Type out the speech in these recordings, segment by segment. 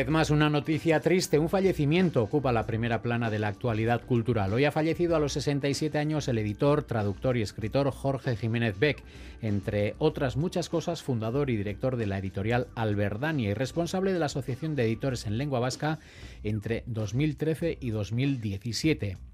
Vez más, una noticia triste. Un fallecimiento ocupa la primera plana de la actualidad cultural. Hoy ha fallecido a los 67 años el editor, traductor y escritor Jorge Jiménez Beck, entre otras muchas cosas, fundador y director de la editorial Alberdania y responsable de la Asociación de Editores en Lengua Vasca entre 2013 y 2017.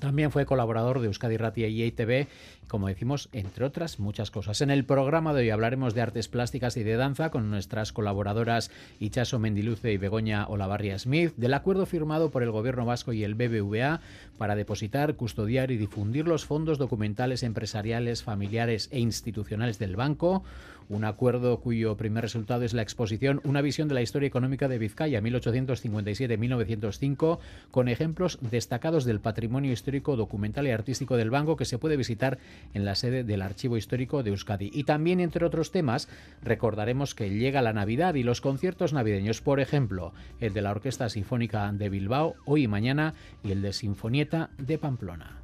También fue colaborador de Euskadi Ratia y ITV, como decimos, entre otras muchas cosas. En el programa de hoy hablaremos de artes plásticas y de danza con nuestras colaboradoras Ichaso Mendiluce y Begoña Olavarria Smith, del acuerdo firmado por el Gobierno vasco y el BBVA para depositar, custodiar y difundir los fondos documentales empresariales, familiares e institucionales del banco, un acuerdo cuyo primer resultado es la exposición Una visión de la historia económica de Vizcaya 1857-1905, con ejemplos destacados del patrimonio histórico, documental y artístico del banco que se puede visitar en la sede del Archivo Histórico de Euskadi. Y también, entre otros temas, recordaremos que llega la Navidad y los conciertos navideños, por ejemplo, el de la Orquesta Sinfónica de Bilbao hoy y mañana y el de Sinfonieta de Pamplona.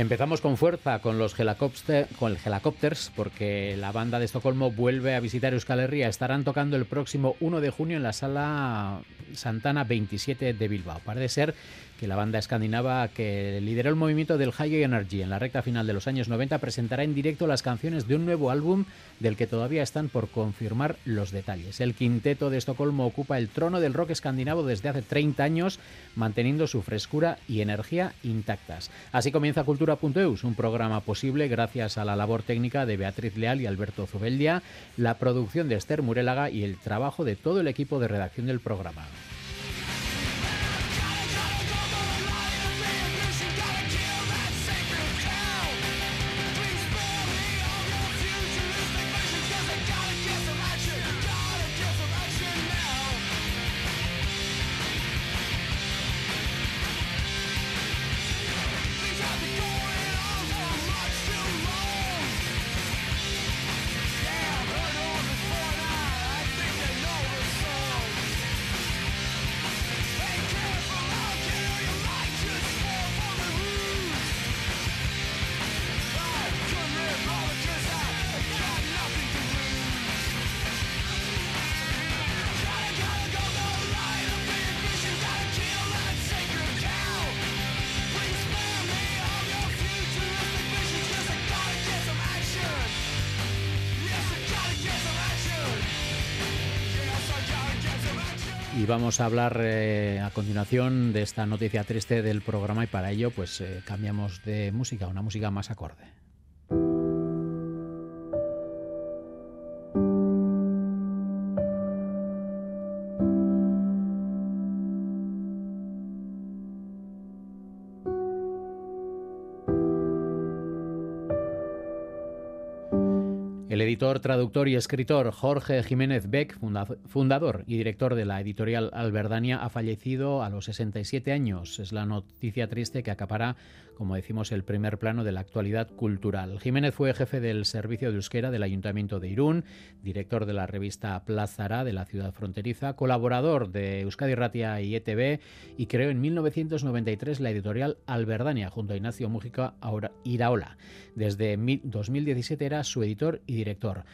Empezamos con fuerza con los con el Helicopters, porque la banda de Estocolmo vuelve a visitar Euskal Herria. Estarán tocando el próximo 1 de junio en la sala Santana 27 de Bilbao. Parece ser que la banda escandinava que lideró el movimiento del High Energy en la recta final de los años 90 presentará en directo las canciones de un nuevo álbum del que todavía están por confirmar los detalles. El quinteto de Estocolmo ocupa el trono del rock escandinavo desde hace 30 años, manteniendo su frescura y energía intactas. Así comienza Cultura.eus, un programa posible gracias a la labor técnica de Beatriz Leal y Alberto Zubeldia, la producción de Esther Murélaga y el trabajo de todo el equipo de redacción del programa. Vamos a hablar eh, a continuación de esta noticia triste del programa y para ello pues eh, cambiamos de música, una música más acorde. Traductor y escritor Jorge Jiménez Beck, fundador y director de la editorial Alberdania, ha fallecido a los 67 años. Es la noticia triste que acapara, como decimos, el primer plano de la actualidad cultural. Jiménez fue jefe del servicio de euskera del Ayuntamiento de Irún, director de la revista Plazara de la ciudad fronteriza, colaborador de Euskadi Ratia y ETV y creó en 1993 la editorial Alberdania junto a Ignacio Mújica Iraola. Desde 2017 era su editor y director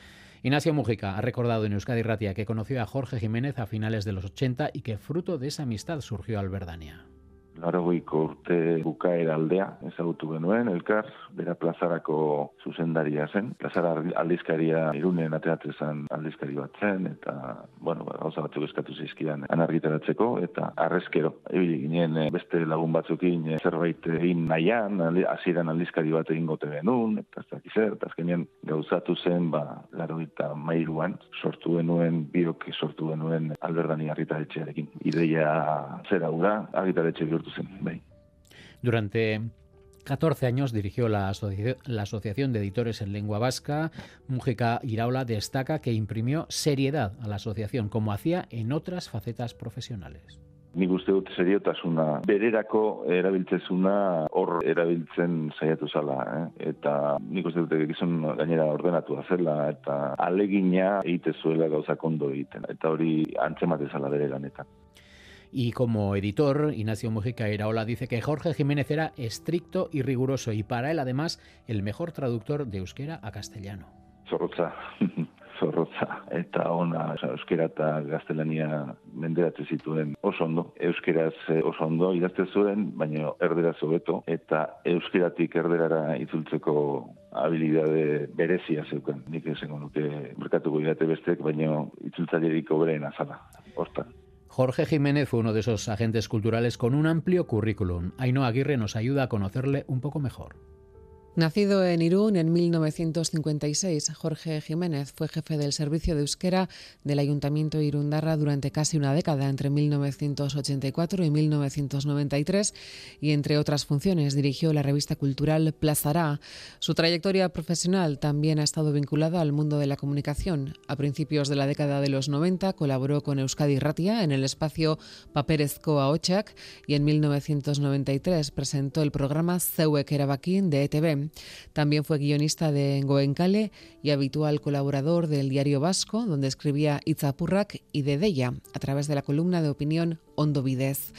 Ignacio Mujica ha recordado en Euskadi Ratia que conoció a Jorge Jiménez a finales de los 80 y que fruto de esa amistad surgió Alberdania. Laragoiko urte bukaera aldea ezagutu genuen, elkar, bera plazarako zuzendaria zen. Plazara aldizkaria irunen ateratzen zen aldizkari bat zen, eta, bueno, gauza batzuk eskatu zizkidan anargitaratzeko, eta arrezkero, ebili ginen eh, beste lagun batzukin eh, zerbait egin nahian, hasieran aldizkari bat egin gote genuen, eta ez dakiz eta azkenean gauzatu zen, ba, laro mairuan, sortu genuen, biok sortu genuen alberdani argitaretxearekin. Ideia zera gura, argitaretxe bihurtu zen, bai. Durante 14 años dirigió la, la, Asociación de Editores en Lengua Vasca. Mújica Iraola destaca que imprimió seriedad a la asociación, como hacía en otras facetas profesionales. Nik uste dut seriotasuna bererako erabiltzezuna hor erabiltzen saiatu zala, eh? eta nik uste dut gizon gainera ordenatu zela eta alegina egite zuela gauza kondo egiten, eta hori antzemate zala bere lanetan. Y como editor, Ignacio Mujica Iraola dice que Jorge Jiménez era estricto y riguroso y para él además el mejor traductor de euskera a castellano. Zorrotza, zorrotza, eta ona euskera eta gaztelania menderatze zituen oso ondo. Euskeraz eh, oso ondo idazte zuen, baina erderaz hobeto eta euskeratik erderara itzultzeko habilidade berezia zeukan. Nik esango nuke merkatuko idate bestek, baina itzultzailerik obreen azala. Hortan. Jorge Jiménez fue uno de esos agentes culturales con un amplio currículum. Ainhoa Aguirre nos ayuda a conocerle un poco mejor. Nacido en Irún en 1956, Jorge Jiménez fue jefe del servicio de euskera del Ayuntamiento Irundarra durante casi una década, entre 1984 y 1993, y entre otras funciones dirigió la revista cultural Plazará. Su trayectoria profesional también ha estado vinculada al mundo de la comunicación. A principios de la década de los 90 colaboró con Euskadi Ratia en el espacio Paperezko Ochak y en 1993 presentó el programa Zeuek Erabakin de ETV. También fue guionista de Goenkale y habitual colaborador del Diario Vasco, donde escribía Itzapurrak y de Deya, a través de la columna de opinión Ondovidez.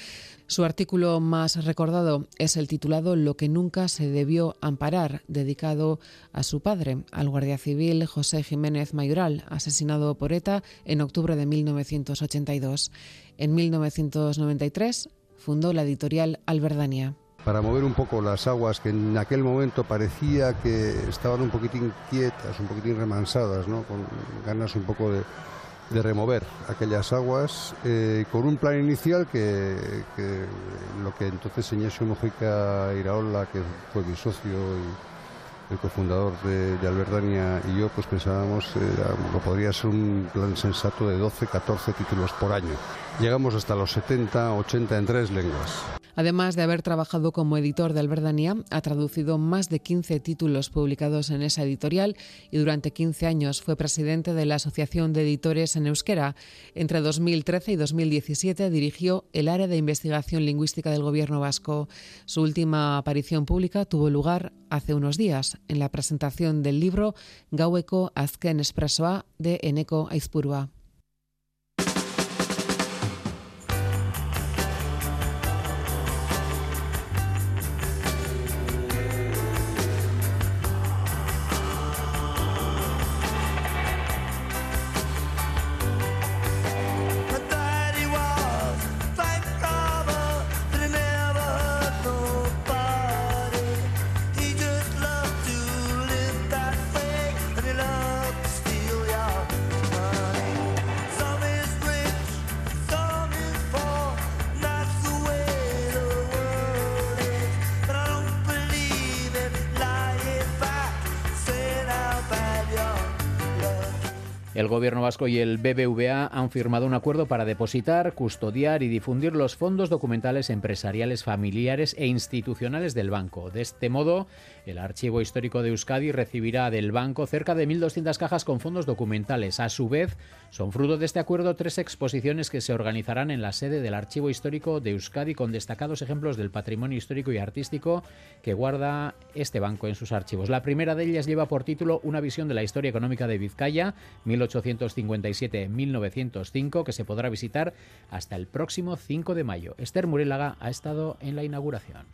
Su artículo más recordado es el titulado Lo que nunca se debió amparar, dedicado a su padre, al guardia civil José Jiménez Mayoral, asesinado por ETA en octubre de 1982. En 1993 fundó la editorial Alberdania para mover un poco las aguas que en aquel momento parecía que estaban un poquitín quietas, un poquitín remansadas, ¿no? con ganas un poco de, remover aquellas aguas, eh, con un plan inicial que, lo que entonces Ignacio Mojica Iraola, que fue mi socio y el cofundador de, de Alberdania y yo, pues pensábamos eh, podría ser un plan sensato de 12, 14 títulos por año. Llegamos hasta los 70, 80 en tres lenguas. Además de haber trabajado como editor de Alberdania, ha traducido más de 15 títulos publicados en esa editorial y durante 15 años fue presidente de la Asociación de Editores en Euskera. Entre 2013 y 2017 dirigió el área de investigación lingüística del Gobierno vasco. Su última aparición pública tuvo lugar hace unos días en la presentación del libro Gaueko Azken Espresoa de Eneko Aizpurua. El Gobierno vasco y el BBVA han firmado un acuerdo para depositar, custodiar y difundir los fondos documentales empresariales, familiares e institucionales del banco. De este modo, el Archivo Histórico de Euskadi recibirá del banco cerca de 1.200 cajas con fondos documentales. A su vez, son fruto de este acuerdo tres exposiciones que se organizarán en la sede del Archivo Histórico de Euskadi con destacados ejemplos del patrimonio histórico y artístico que guarda este banco en sus archivos. La primera de ellas lleva por título Una visión de la historia económica de Vizcaya, 1857-1905, que se podrá visitar hasta el próximo 5 de mayo. Esther Murélaga ha estado en la inauguración.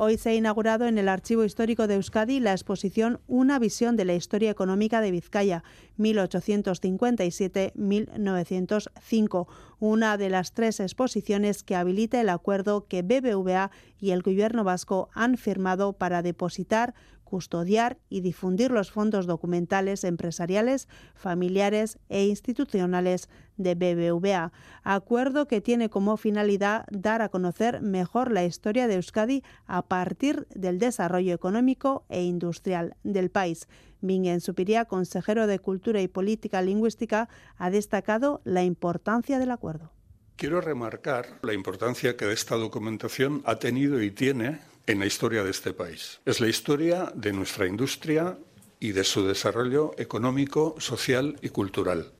Hoy se ha inaugurado en el Archivo Histórico de Euskadi la exposición Una visión de la historia económica de Vizcaya, 1857-1905, una de las tres exposiciones que habilita el acuerdo que BBVA y el Gobierno vasco han firmado para depositar custodiar y difundir los fondos documentales empresariales, familiares e institucionales de BBVA, acuerdo que tiene como finalidad dar a conocer mejor la historia de Euskadi a partir del desarrollo económico e industrial del país. Bingen Supiría, consejero de Cultura y Política Lingüística, ha destacado la importancia del acuerdo. Quiero remarcar la importancia que esta documentación ha tenido y tiene en la historia de este país. Es la historia de nuestra industria y de su desarrollo económico, social y cultural.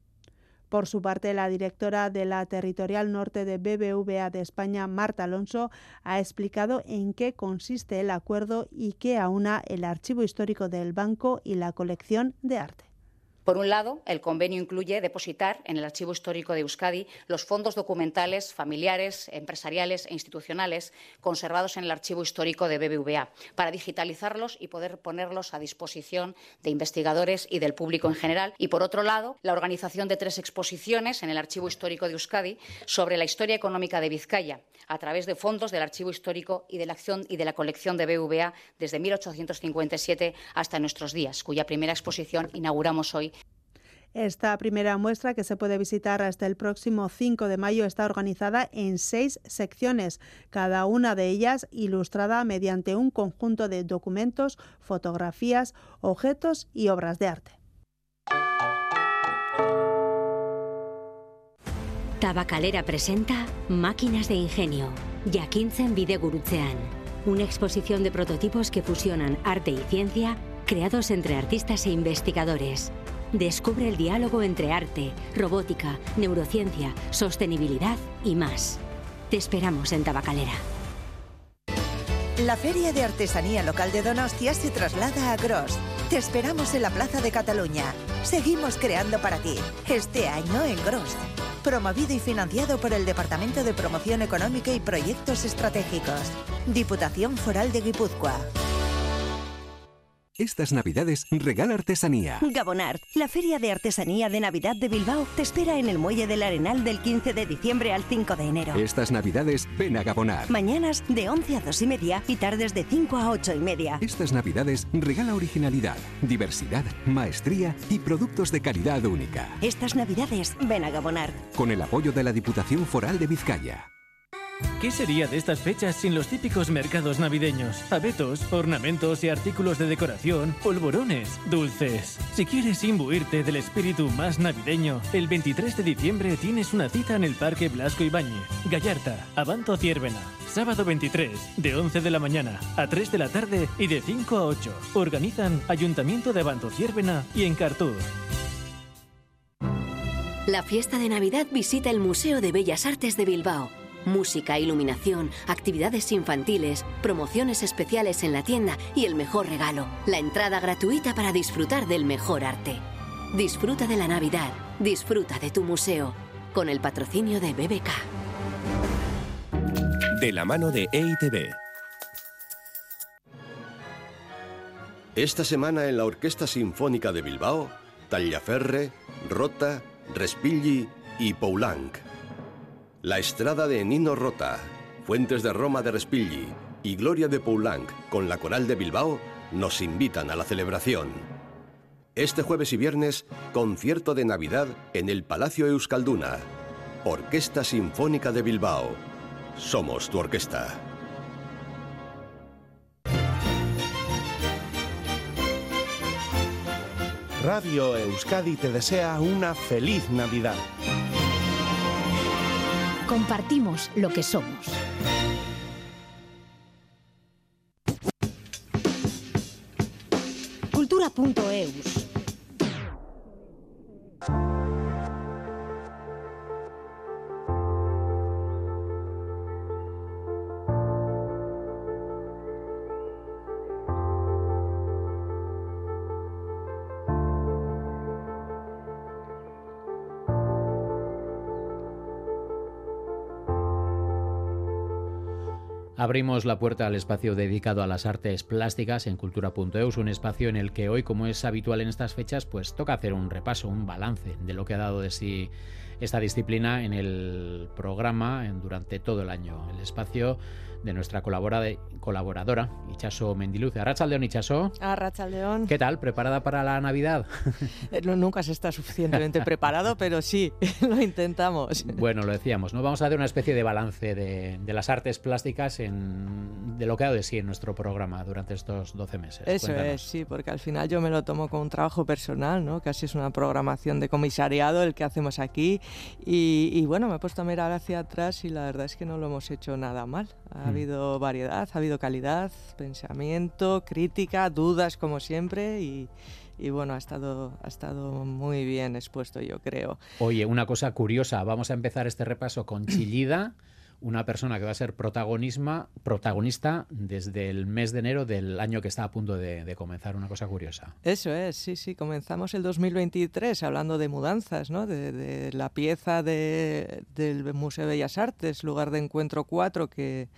Por su parte, la directora de la Territorial Norte de BBVA de España, Marta Alonso, ha explicado en qué consiste el acuerdo y qué aúna el archivo histórico del banco y la colección de arte. Por un lado, el convenio incluye depositar en el Archivo Histórico de Euskadi los fondos documentales familiares, empresariales e institucionales conservados en el Archivo Histórico de BBVA para digitalizarlos y poder ponerlos a disposición de investigadores y del público en general. Y, por otro lado, la organización de tres exposiciones en el Archivo Histórico de Euskadi sobre la historia económica de Vizcaya a través de fondos del Archivo Histórico y de la, acción y de la colección de BBVA desde 1857 hasta nuestros días, cuya primera exposición inauguramos hoy esta primera muestra, que se puede visitar hasta el próximo 5 de mayo, está organizada en seis secciones, cada una de ellas ilustrada mediante un conjunto de documentos, fotografías, objetos y obras de arte. Tabacalera presenta Máquinas de Ingenio, Jakintzen Bidegurutzean, una exposición de prototipos que fusionan arte y ciencia creados entre artistas e investigadores. Descubre el diálogo entre arte, robótica, neurociencia, sostenibilidad y más. Te esperamos en Tabacalera. La Feria de Artesanía Local de Donostia se traslada a Gros. Te esperamos en la Plaza de Cataluña. Seguimos creando para ti, este año en Gros. Promovido y financiado por el Departamento de Promoción Económica y Proyectos Estratégicos. Diputación Foral de Guipúzcoa. Estas Navidades regala artesanía. Gabonart, la feria de artesanía de Navidad de Bilbao, te espera en el Muelle del Arenal del 15 de diciembre al 5 de enero. Estas Navidades ven a Gabonart. Mañanas de 11 a 2 y media y tardes de 5 a 8 y media. Estas Navidades regala originalidad, diversidad, maestría y productos de calidad única. Estas Navidades ven a Gabonart. Con el apoyo de la Diputación Foral de Vizcaya. ¿Qué sería de estas fechas sin los típicos mercados navideños? Abetos, ornamentos y artículos de decoración, polvorones, dulces. Si quieres imbuirte del espíritu más navideño, el 23 de diciembre tienes una cita en el Parque Blasco Ibáñez, Gallarta, Abanto Ciervena. Sábado 23, de 11 de la mañana a 3 de la tarde y de 5 a 8. Organizan Ayuntamiento de Abanto Ciervena y Encartud. La fiesta de Navidad visita el Museo de Bellas Artes de Bilbao música, iluminación, actividades infantiles, promociones especiales en la tienda y el mejor regalo, la entrada gratuita para disfrutar del mejor arte. Disfruta de la Navidad, disfruta de tu museo, con el patrocinio de BBK. De la mano de EITB. Esta semana en la Orquesta Sinfónica de Bilbao, Tallaferre, Rota, Respigli y Poulenc. La Estrada de Nino Rota, Fuentes de Roma de Respigli y Gloria de Poulenc con la Coral de Bilbao nos invitan a la celebración. Este jueves y viernes, concierto de Navidad en el Palacio Euskalduna. Orquesta Sinfónica de Bilbao. Somos tu orquesta. Radio Euskadi te desea una feliz Navidad. Compartimos lo que somos. Cultura.eus Abrimos la puerta al espacio dedicado a las artes plásticas en cultura.eus, un espacio en el que hoy, como es habitual en estas fechas, pues toca hacer un repaso, un balance de lo que ha dado de sí esta disciplina en el programa en, durante todo el año. El espacio de nuestra colaboradora, Ichaso Mendiluce. Arrachaldeón, Ichaso. Arrachaldeón. ¿Qué tal? ¿Preparada para la Navidad? Eh, nunca se está suficientemente preparado, pero sí, lo intentamos. Bueno, lo decíamos, ¿no? Vamos a hacer una especie de balance de, las artes plásticas en, de lo que ha de sí en nuestro programa durante estos 12 meses. Eso es, sí, porque al final yo me lo tomo como un trabajo personal, ¿no? Casi es una programación de comisariado el que hacemos aquí y, bueno, me he puesto a mirar hacia atrás y la verdad es que no lo hemos hecho nada mal. Ha mm. habido variedad, ha habido calidad, pensamiento, crítica, dudas como siempre y, bueno, ha estado, ha estado muy bien expuesto yo creo. Oye, una cosa curiosa, vamos a empezar este repaso con Chillida una persona que va a ser protagonista desde el mes de enero del año que está a punto de, comenzar. Una cosa curiosa. Eso es, sí, sí. Comenzamos el 2023 hablando de mudanzas, ¿no? de, la pieza del Museo de Bellas Artes, lugar de encuentro 4 que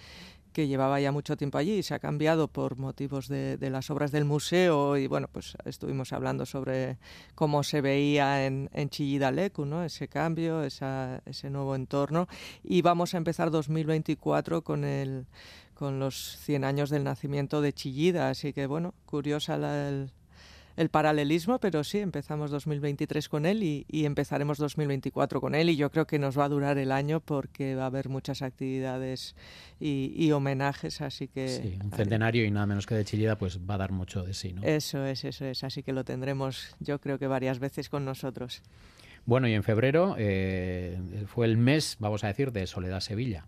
que llevaba ya mucho tiempo allí y se ha cambiado por motivos de, las obras del museo y bueno, pues estuvimos hablando sobre cómo se veía en, en Chillida Lecu, ¿no? ese cambio, esa, ese nuevo entorno y vamos a empezar 2024 con el con los 100 años del nacimiento de Chillida, así que bueno, curiosa la, el, el paralelismo, pero sí, empezamos 2023 con él y, empezaremos 2024 con él y yo creo que nos va a durar el año porque va a haber muchas actividades y, homenajes, así que... Sí, un centenario y nada menos que de Chillida pues va a dar mucho de sí, ¿no? Eso es, eso es, así que lo tendremos yo creo que varias veces con nosotros. Bueno, y en febrero eh, fue el mes, vamos a decir, de Soledad Sevilla.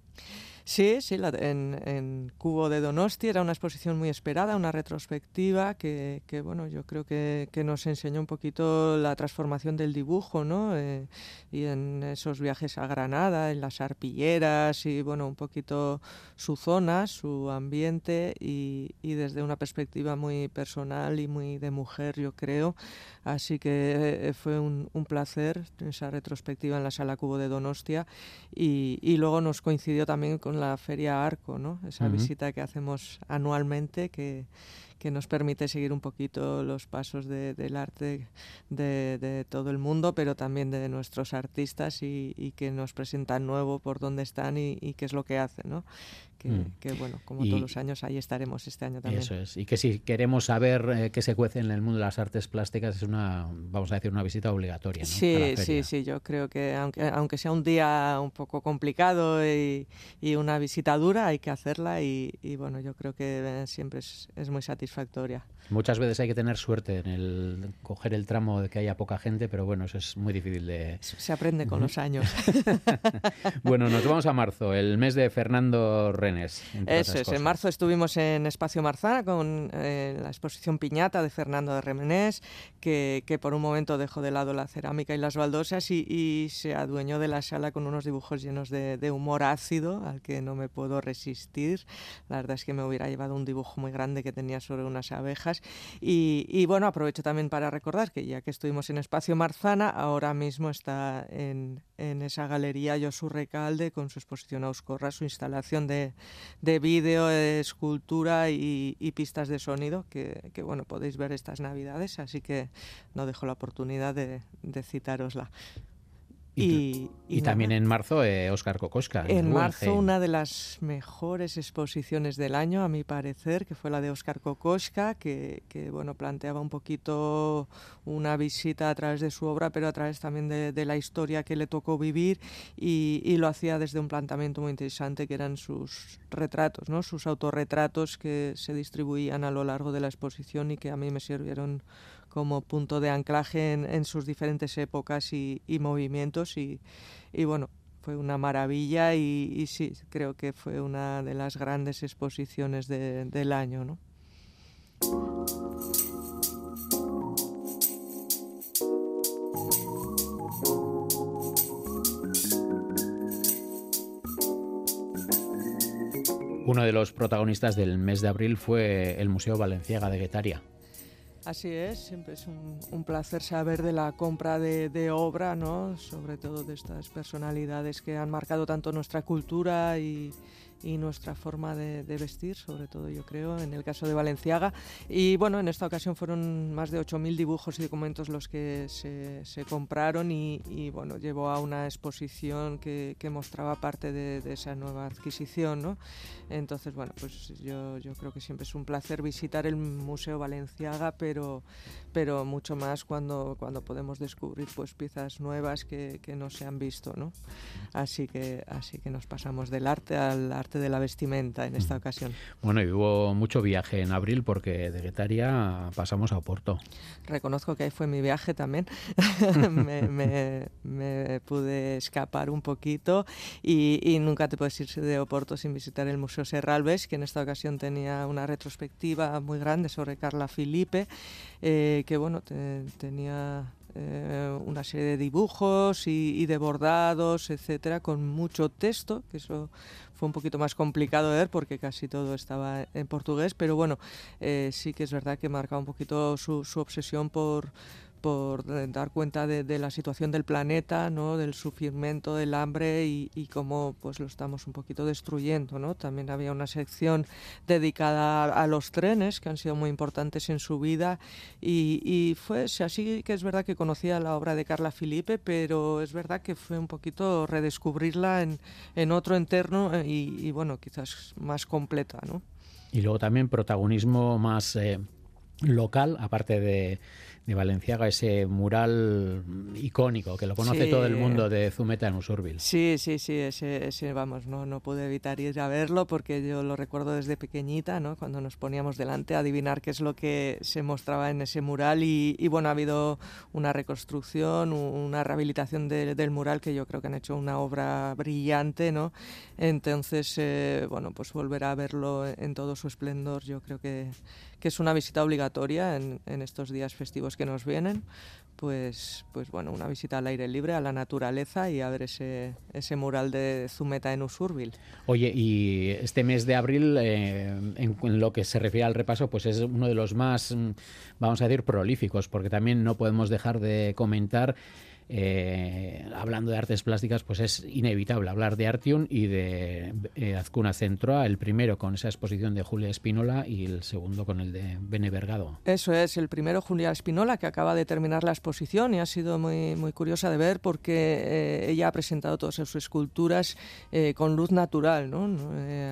Sí, sí, en, Cubo de Donosti era una exposición muy esperada, una retrospectiva que, bueno, yo creo que, nos enseñó un poquito la transformación del dibujo, ¿no? Eh, y en esos viajes a Granada, en las arpilleras y, bueno, un poquito su zona, su ambiente y, desde una perspectiva muy personal y muy de mujer, yo creo. Así que eh, fue un, placer esa retrospectiva en la Sala Cubo de Donostia y, y luego nos coincidió también con la Feria Arco, ¿no? Esa visita que hacemos anualmente que, que nos permite seguir un poquito los pasos del arte de, todo el mundo, pero también de nuestros artistas y, que nos presentan nuevo por dónde están y, qué es lo que hacen, ¿no? Mm. Que, bueno, como todos los años, ahí estaremos este año también. Eso es. Y que si queremos saber eh, qué se cuece en el mundo de las artes plásticas, es una, vamos a decir, una visita obligatoria. ¿no? Sí, sí, sí. Yo creo que aunque, aunque sea un día un poco complicado y, una visita dura, hay que hacerla y, bueno, yo creo que siempre es, es muy satisfactoria. Muchas veces hay que tener suerte en el coger el tramo de que haya poca gente, pero bueno, eso es muy difícil de... Se aprende con los años. bueno, nos vamos a marzo, el mes de Fernando Renes. Eso es, en marzo estuvimos en Espacio Marzana con eh, la exposición Piñata de Fernando de Remenés, que, que, por un momento dejó de lado la cerámica y las baldosas y, se adueñó de la sala con unos dibujos llenos de, de humor ácido, al que no me puedo resistir. La verdad es que me hubiera llevado un dibujo muy grande que tenía sobre unas abejas y, bueno, aprovecho también para recordar que ya que estuvimos en Espacio Marzana, ahora mismo está en, esa galería Josu Recalde con su exposición Auscorra, su instalación de, de vídeo, escultura y, pistas de sonido que, bueno, podéis ver estas navidades, así que no dejo la oportunidad de, de citarosla. Y, también en marzo Oscar eh, Kokoschka. En, marzo una de las mejores exposiciones del año, a mi parecer, que fue la de Oscar Kokoschka, que, bueno, planteaba un poquito una visita a través de su obra, pero a través también de, la historia que le tocó vivir y, lo hacía desde un planteamiento muy interesante que eran sus retratos, ¿no? sus autorretratos que se distribuían a lo largo de la exposición y que a mí me sirvieron como punto de anclaje en, sus diferentes épocas y, movimientos y, bueno, fue una maravilla y, sí, creo que fue una de las grandes exposiciones del año. ¿no? Uno de los protagonistas del mes de abril fue el Museo Valenciaga de Guetaria. Así es, siempre es un, placer saber de la compra de, obra, ¿no? sobre todo de estas personalidades que han marcado tanto nuestra cultura y, y nuestra forma de, vestir, sobre todo yo creo, en el caso de Valenciaga. Y bueno, en esta ocasión fueron más de 8.000 dibujos y documentos los que se, se compraron y, bueno, llevó a una exposición que, que mostraba parte de, de, esa nueva adquisición, ¿no? Entonces, bueno, pues yo, yo creo que siempre es un placer visitar el Museo Valenciaga, pero, pero mucho más cuando, cuando podemos descubrir pues piezas nuevas que, que no se han visto, ¿no? Así que, así que nos pasamos del arte al arte de la vestimenta en esta ocasión. Bueno, y hubo mucho viaje en abril porque de Guetaria pasamos a Oporto. Reconozco que ahí fue mi viaje también. me, me, pude escapar un poquito y, y, nunca te puedes irse de Oporto sin visitar el Museo Serralves, que en esta ocasión tenía una retrospectiva muy grande sobre Carla Filipe, eh, que bueno, tenía eh, una serie de dibujos y, de bordados, etcétera, con mucho texto, que eso fue un poquito más complicado de ver porque casi todo estaba en portugués, pero bueno, eh, sí que es verdad que marca un poquito su, su obsesión por por dar cuenta de, la situación del planeta, ¿no? del sufrimiento, del hambre y, cómo pues lo estamos un poquito destruyendo. ¿no? También había una sección dedicada a, los trenes que han sido muy importantes en su vida y, fue así que es verdad que conocía la obra de Carla Filipe, pero es verdad que fue un poquito redescubrirla en, en otro entorno eh, y, bueno, quizás más completa. ¿no? Y luego también protagonismo más eh, local, aparte de de Valenciaga, ese mural icónico que lo conoce todo el mundo de Zumeta en Usurbil. Sí, sí, sí, ese, ese, vamos, no, no pude evitar ir a verlo porque yo lo recuerdo desde pequeñita, ¿no? cuando nos poníamos delante a adivinar qué es lo que se mostraba en ese mural y, y bueno, ha habido una reconstrucción, una rehabilitación del mural que yo creo que han hecho una obra brillante, ¿no? Entonces, eh, bueno, pues volver a verlo en todo su esplendor yo creo que que es una visita obligatoria en, estos días festivos que nos vienen, pues, pues bueno, una visita al aire libre, a la naturaleza y a ver ese, ese mural de Zumeta en Usurbil. Oye, y este mes de abril, eh, en, lo que se refiere al repaso, pues es uno de los más, mm, vamos a decir, prolíficos, porque también no podemos dejar de comentar eh, hablando de artes plásticas, pues es inevitable hablar de Artium y de eh, Azcuna Centroa, el primero con esa exposición de Julia Espinola y el segundo con el de Bene Vergado. Eso es, el primero Julia Espinola, que acaba de terminar la exposición y ha sido muy, muy curiosa de ver porque eh, ella ha presentado todas sus esculturas con luz natural, ¿no?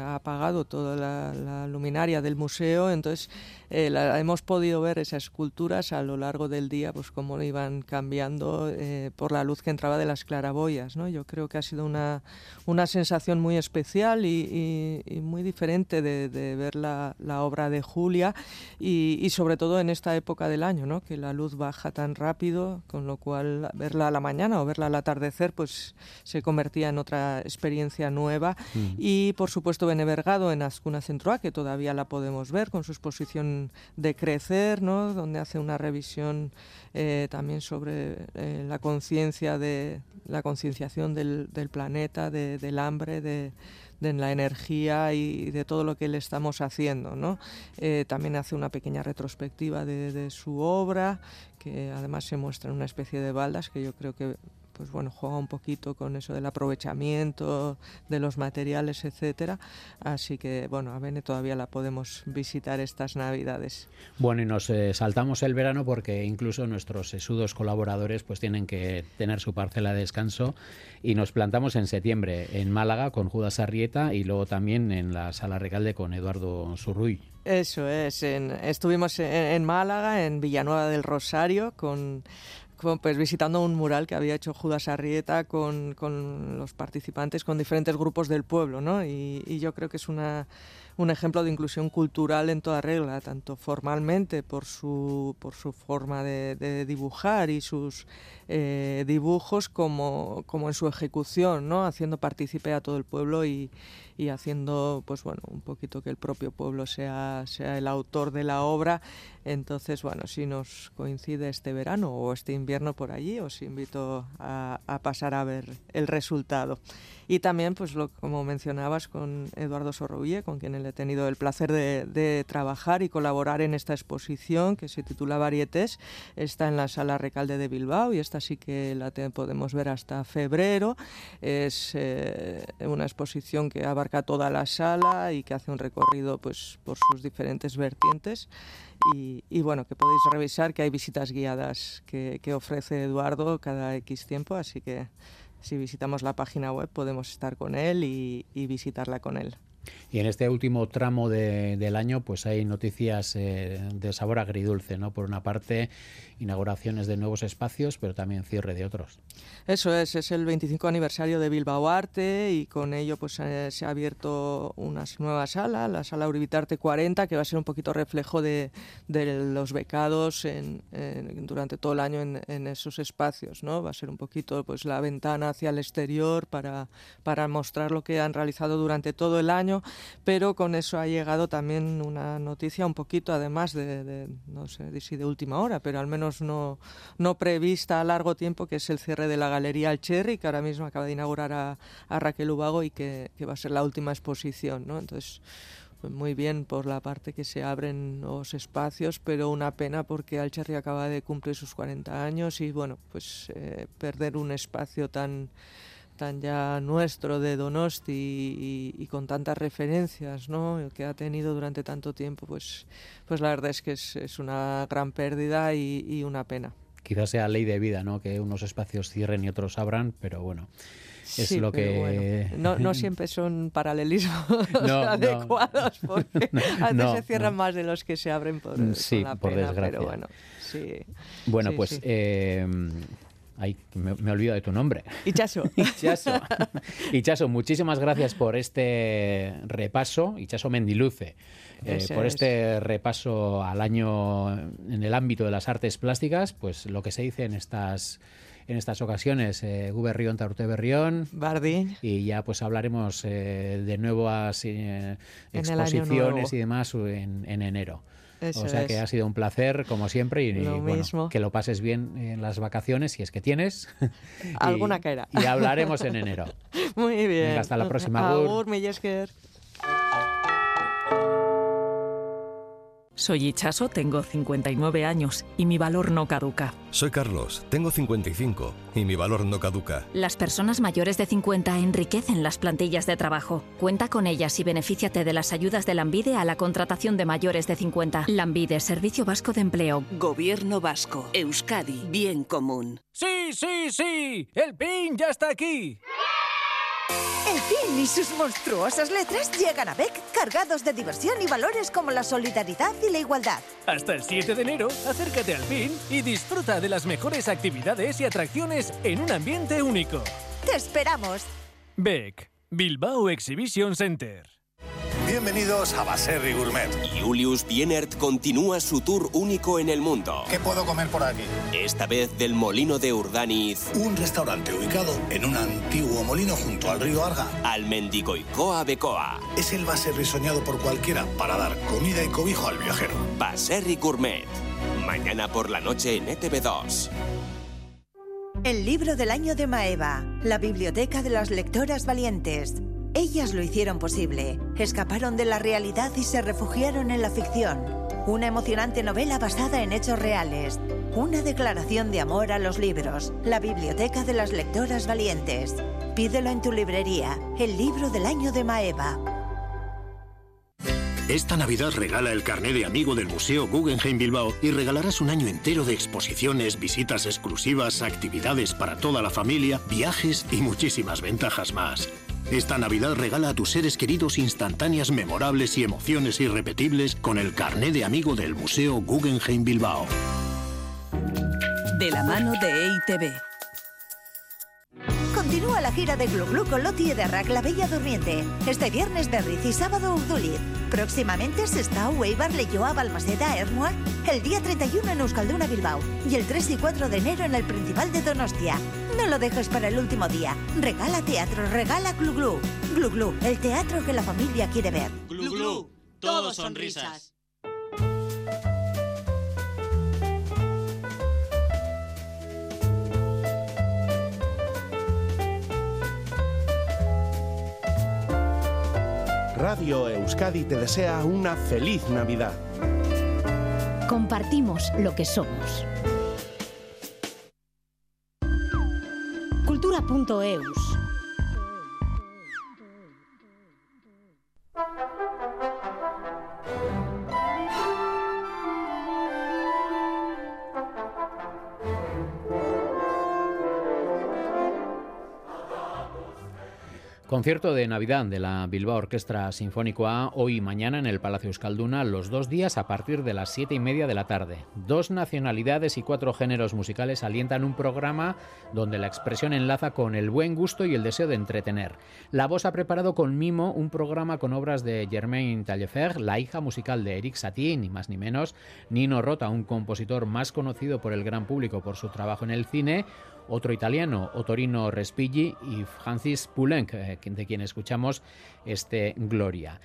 ha apagado toda la, luminaria del museo, entonces hemos podido ver esas esculturas a lo largo del día, pues cómo iban cambiando por la luz que entraba de las claraboyas. ¿no? Yo creo que ha sido una, una sensación muy especial y, muy diferente de, ver la, la, obra de Julia y, sobre todo en esta época del año, ¿no? que la luz baja tan rápido, con lo cual verla a la mañana o verla al atardecer pues se convertía en otra experiencia nueva. Mm. Y por supuesto Benevergado en Azcuna Centroa, que todavía la podemos ver con su exposición de Crecer, ¿no? donde hace una revisión eh, también sobre eh, la conciencia de la concienciación del, planeta, de, del hambre, de, la energía y de todo lo que le estamos haciendo. ¿no? Eh, también hace una pequeña retrospectiva de, su obra, que además se muestra en una especie de baldas que yo creo que pues bueno, juega un poquito con eso del aprovechamiento de los materiales, etcétera. Así que bueno, a Bene todavía la podemos visitar estas Navidades. Bueno, y nos eh, saltamos el verano porque incluso nuestros sesudos colaboradores pues tienen que tener su parcela de descanso y nos plantamos en septiembre en Málaga con Judas Arrieta y luego también en la Sala Recalde con Eduardo Surruy. Eso es, estuvimos en, Málaga, en Villanueva del Rosario, con pues visitando un mural que había hecho Judas Arrieta con, con los participantes, con diferentes grupos del pueblo, ¿no? Y, y yo creo que es una un ejemplo de inclusión cultural en toda regla, tanto formalmente por su, por su forma de, dibujar y sus eh, dibujos como, como en su ejecución, ¿no? haciendo partícipe a todo el pueblo y, y, haciendo pues bueno un poquito que el propio pueblo sea, sea el autor de la obra. Entonces, bueno, si nos coincide este verano o este invierno por allí, os invito a, a pasar a ver el resultado. Y también, pues lo, como mencionabas, con Eduardo Sorrobulle, con quien he tenido el placer de, trabajar y colaborar en esta exposición que se titula Varietés. Está en la Sala Recalde de Bilbao y esta sí que la podemos ver hasta febrero. Es eh, una exposición que abarca toda la sala y que hace un recorrido pues, por sus diferentes vertientes. Y, bueno, que podéis revisar que hay visitas guiadas que ofrece Eduardo cada X tiempo, así que si visitamos la página web podemos estar con él y, visitarla con él. Y en este último tramo del año, pues hay noticias eh, de sabor agridulce, ¿no? Por una parte, inauguraciones de nuevos espacios, pero también cierre de otros. Eso es, es el 25 aniversario de Bilbao Arte y con ello pues eh, se ha abierto una nueva sala, la sala Uribitarte 40, que va a ser un poquito reflejo de, los becados durante todo el año en, esos espacios, ¿no? Va a ser un poquito pues la ventana hacia el exterior para, para mostrar lo que han realizado durante todo el año, pero con eso ha llegado también una noticia un poquito, además de, de no sé si de última hora, pero al menos no, no prevista a largo tiempo, que es el cierre de la Galería El Cherry, que ahora mismo acaba de inaugurar a, Raquel Ubago y que, va a ser la última exposición. ¿no? Entonces, pues muy bien por la parte que se abren los espacios, pero una pena porque Alcherry acaba de cumplir sus 40 años y bueno, pues eh, perder un espacio tan tan ya nuestro de Donosti y, con tantas referencias ¿no? que ha tenido durante tanto tiempo, pues, pues la verdad es que es, una gran pérdida y, una pena. Quizás sea ley de vida, ¿no? que unos espacios cierren y otros abran, pero bueno. Es lo que... no, siempre son paralelismos adecuados, porque a veces se cierran más de los que se abren por, sí, por, desgracia. Pero bueno, sí. Bueno, pues eh, Ay, me, me olvido de tu nombre. Ichaso. Ichaso. Ichaso, muchísimas gracias por este repaso. Ichaso Mendiluce. Eh, por este repaso al año en el ámbito de las artes plásticas, pues lo que se dice en estas en estas ocasiones, eh, Guberrión, Taurte Berrión. Bardi. Y ya pues hablaremos eh, de nuevas eh, exposiciones y demás en enero o sea que ha sido un placer, como siempre, y, que lo pases bien en las vacaciones, si es que tienes. Alguna caerá. Y hablaremos en enero. Muy bien. hasta la próxima. Agur, Soy Ichaso, tengo 59 años y mi valor no caduca. Soy Carlos, tengo 55 y mi valor no caduca. Las personas mayores de 50 enriquecen las plantillas de trabajo. Cuenta con ellas y benefíciate de las ayudas de Lambide a la contratación de mayores de 50. Lambide, Servicio Vasco de Empleo. Gobierno Vasco. Euskadi. Bien común. Sí, sí, sí. El PIN ya está aquí. El PIN y sus monstruosas letras llegan a Beck cargados de diversión y valores como la solidaridad y la igualdad. Hasta el 7 de enero, acércate al PIN y disfruta de las mejores actividades y atracciones en un ambiente único. ¡Te esperamos! Beck, Bilbao Exhibition Center. Bienvenidos a Baserri Gourmet. Julius Bienert continúa su tour único en el mundo. ¿Qué puedo comer por aquí? Esta vez del Molino de Urdaniz. Un restaurante ubicado en un antiguo molino junto al río Arga. Al Mendigoicoa Becoa. Es el Baserri soñado por cualquiera para dar comida y cobijo al viajero. Baserri Gourmet. Mañana por la noche en ETV2. El libro del año de Maeva. La biblioteca de las lectoras valientes. Ellas lo hicieron posible, escaparon de la realidad y se refugiaron en la ficción. Una emocionante novela basada en hechos reales. Una declaración de amor a los libros. La Biblioteca de las Lectoras Valientes. Pídelo en tu librería. El libro del año de Maeva. Esta Navidad regala el carné de amigo del Museo Guggenheim Bilbao y regalarás un año entero de exposiciones, visitas exclusivas, actividades para toda la familia, viajes y muchísimas ventajas más. Esta Navidad regala a tus seres queridos instantáneas memorables y emociones irrepetibles con el carné de amigo del Museo Guggenheim Bilbao. De la mano de EITB. Continúa la gira de Glu Glu con Loti de Rack La Bella Durmiente. Este viernes Berriz y sábado Urduliz. Próximamente Sestao, Weibar, Leyoa, Balmaseda, Ermuar. El día 31 en Euskalduna, Bilbao. Y el 3 y 4 de enero en el Principal de Donostia. No lo dejes para el último día. Regala teatro, regala Glu Glu. Glu Glu, el teatro que la familia quiere ver. Glu Glu, todo sonrisas. Radio Euskadi te desea una feliz Navidad. Compartimos lo que somos. Cultura.eus Concierto de Navidad de la Bilbao Orquestra Sinfónico A hoy y mañana en el Palacio Euskalduna, los dos días a partir de las siete y media de la tarde. Dos nacionalidades y cuatro géneros musicales alientan un programa donde la expresión enlaza con el buen gusto y el deseo de entretener. La voz ha preparado con mimo un programa con obras de Germaine Taillefer, la hija musical de Eric Satie, ni más ni menos, Nino Rota, un compositor más conocido por el gran público por su trabajo en el cine, otro italiano, Otorino Respighi y Francis Poulenc, eh, de quien escuchamos este Gloria.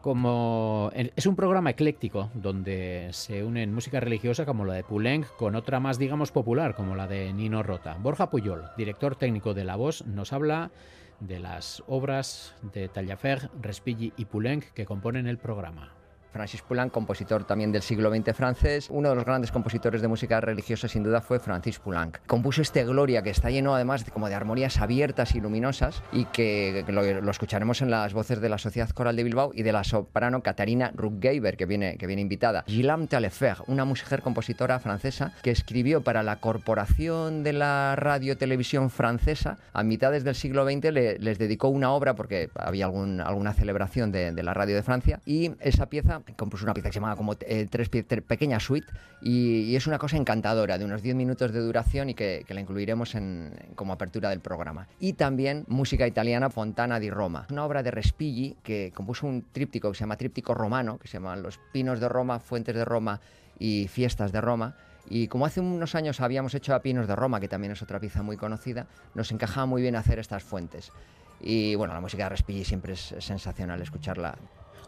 Como es un programa ecléctico donde se unen música religiosa como la de Poulenc con otra más digamos popular como la de Nino Rota. Borja Puyol, director técnico de La Voz, nos habla de las obras de Tallafer, Respighi y Poulenc que componen el programa. Francis Poulenc, compositor también del siglo XX francés. Uno de los grandes compositores de música religiosa sin duda fue Francis Poulenc. Compuso este Gloria que está lleno además de, como de armonías abiertas y luminosas y que, lo, escucharemos en las voces de la Sociedad Coral de Bilbao y de la soprano Katarina Ruckgeber que viene, que viene invitada. Gillam Taillefer, una mujer compositora francesa que escribió para la Corporación de la Radio Televisión Francesa a mitades del siglo XX les dedicó una obra porque había algún, alguna celebración de la radio de Francia y esa pieza compuso una pieza que se llama como eh, tres, Pequeña Suite y, es una cosa encantadora de unos 10 minutos de duración y que, la incluiremos en, como apertura del programa. Y también música italiana Fontana di Roma, una obra de Respighi que compuso un tríptico que se llama Tríptico Romano, que se llama Los Pinos de Roma, Fuentes de Roma y Fiestas de Roma. Y como hace unos años habíamos hecho a Pinos de Roma, que también es otra pieza muy conocida, nos encajaba muy bien hacer estas fuentes. Y bueno, la música de Respighi siempre es sensacional escucharla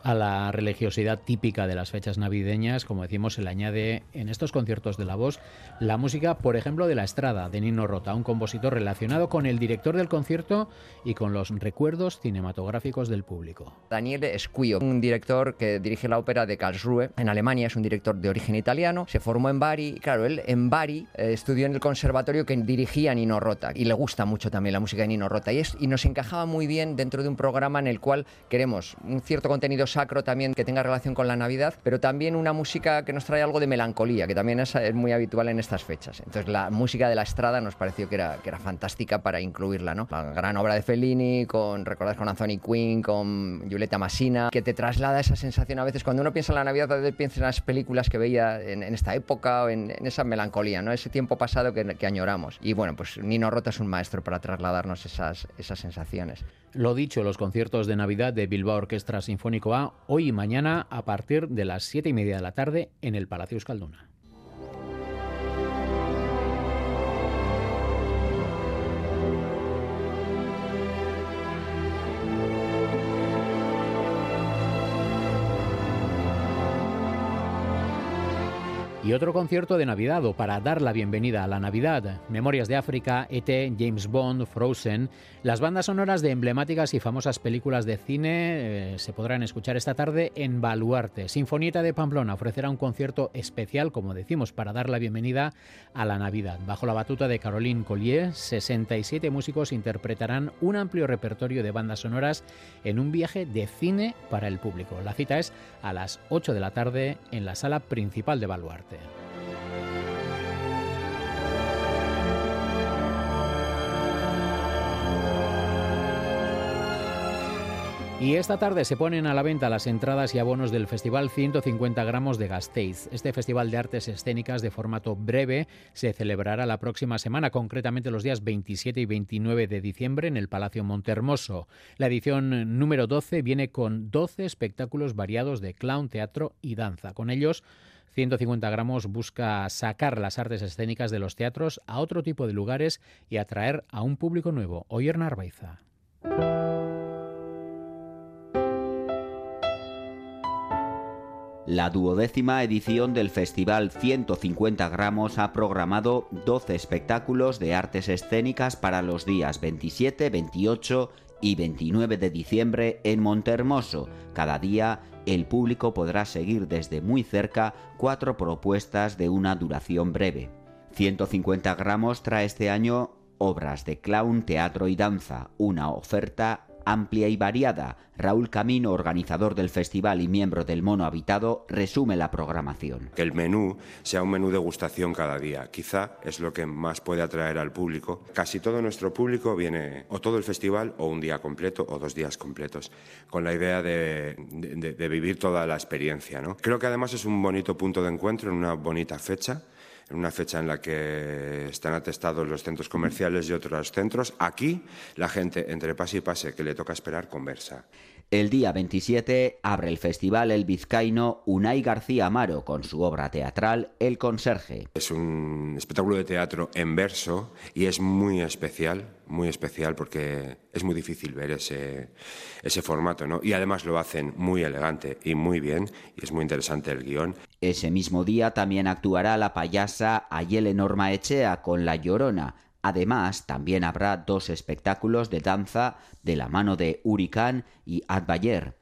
a la religiosidad típica de las fechas navideñas, como decimos, se le añade en estos conciertos de la voz la música, por ejemplo, de La Estrada, de Nino Rota, un compositor relacionado con el director del concierto y con los recuerdos cinematográficos del público. Daniel Esquio, un director que dirige la ópera de Karlsruhe en Alemania, es un director de origen italiano, se formó en Bari, claro, él en Bari eh, estudió en el conservatorio que dirigía Nino Rota y le gusta mucho también la música de Nino Rota y, es, y nos encajaba muy bien dentro de un programa en el cual queremos un cierto contenido sacro también que tenga relación con la Navidad, pero también una música que nos trae algo de melancolía, que también es, muy habitual en estas fechas. Entonces la música de la Estrada nos pareció que era, que era fantástica para incluirla, ¿no? La gran obra de Fellini, con, recordad, con Anthony Quinn, con Giulietta Massina, que te traslada esa sensación a veces cuando uno piensa en la Navidad, a veces piensa en las películas que veía en, esta época o en, esa melancolía, ¿no? Ese tiempo pasado que, que añoramos. Y bueno, pues Nino Rota es un maestro para trasladarnos esas, esas sensaciones. Lo dicho, los conciertos de Navidad de Bilbao Orquestra Sinfónico A, hoy y mañana a partir de las 7 y media de la tarde en el Palacio Euskalduna. Y otro concierto de Navidad o para dar la bienvenida a la Navidad. Memorias de África, ET, James Bond, Frozen. Las bandas sonoras de emblemáticas y famosas películas de cine eh, se podrán escuchar esta tarde en Baluarte. Sinfonieta de Pamplona ofrecerá un concierto especial, como decimos, para dar la bienvenida a la Navidad. Bajo la batuta de Caroline Collier, 67 músicos interpretarán un amplio repertorio de bandas sonoras en un viaje de cine para el público. La cita es a las 8 de la tarde en la sala principal de Baluarte. Y esta tarde se ponen a la venta las entradas y abonos del Festival 150 gramos de Gasteiz. Este festival de artes escénicas de formato breve se celebrará la próxima semana, concretamente los días 27 y 29 de diciembre en el Palacio Montermoso. La edición número 12 viene con 12 espectáculos variados de clown, teatro y danza. Con ellos 150 gramos busca sacar las artes escénicas de los teatros a otro tipo de lugares y atraer a un público nuevo. Oyer Narvaiza. La duodécima edición del Festival 150 gramos ha programado 12 espectáculos de artes escénicas para los días 27, 28 y 29 de diciembre en Montermoso. Cada día el público podrá seguir desde muy cerca cuatro propuestas de una duración breve. 150 gramos trae este año obras de clown, teatro y danza, una oferta amplia y variada. Raúl Camino, organizador del festival y miembro del Mono Habitado, resume la programación. El menú sea un menú de gustación cada día. Quizá es lo que más puede atraer al público. Casi todo nuestro público viene o todo el festival o un día completo o dos días completos, con la idea de, de vivir toda la experiencia. ¿no? Creo que además es un bonito punto de encuentro en una bonita fecha en una fecha en la que están atestados los centros comerciales y otros centros. Aquí la gente entre pase y pase que le toca esperar conversa. El día 27 abre el festival el vizcaíno Unai García Amaro con su obra teatral El Conserje. Es un espectáculo de teatro en verso y es muy especial, muy especial porque es muy difícil ver ese, ese formato, ¿no? Y además lo hacen muy elegante y muy bien y es muy interesante el guion. Ese mismo día también actuará la payasa Ayele Norma Echea con La Llorona Además, también habrá dos espectáculos de danza de la mano de Hurricane y Adbayer.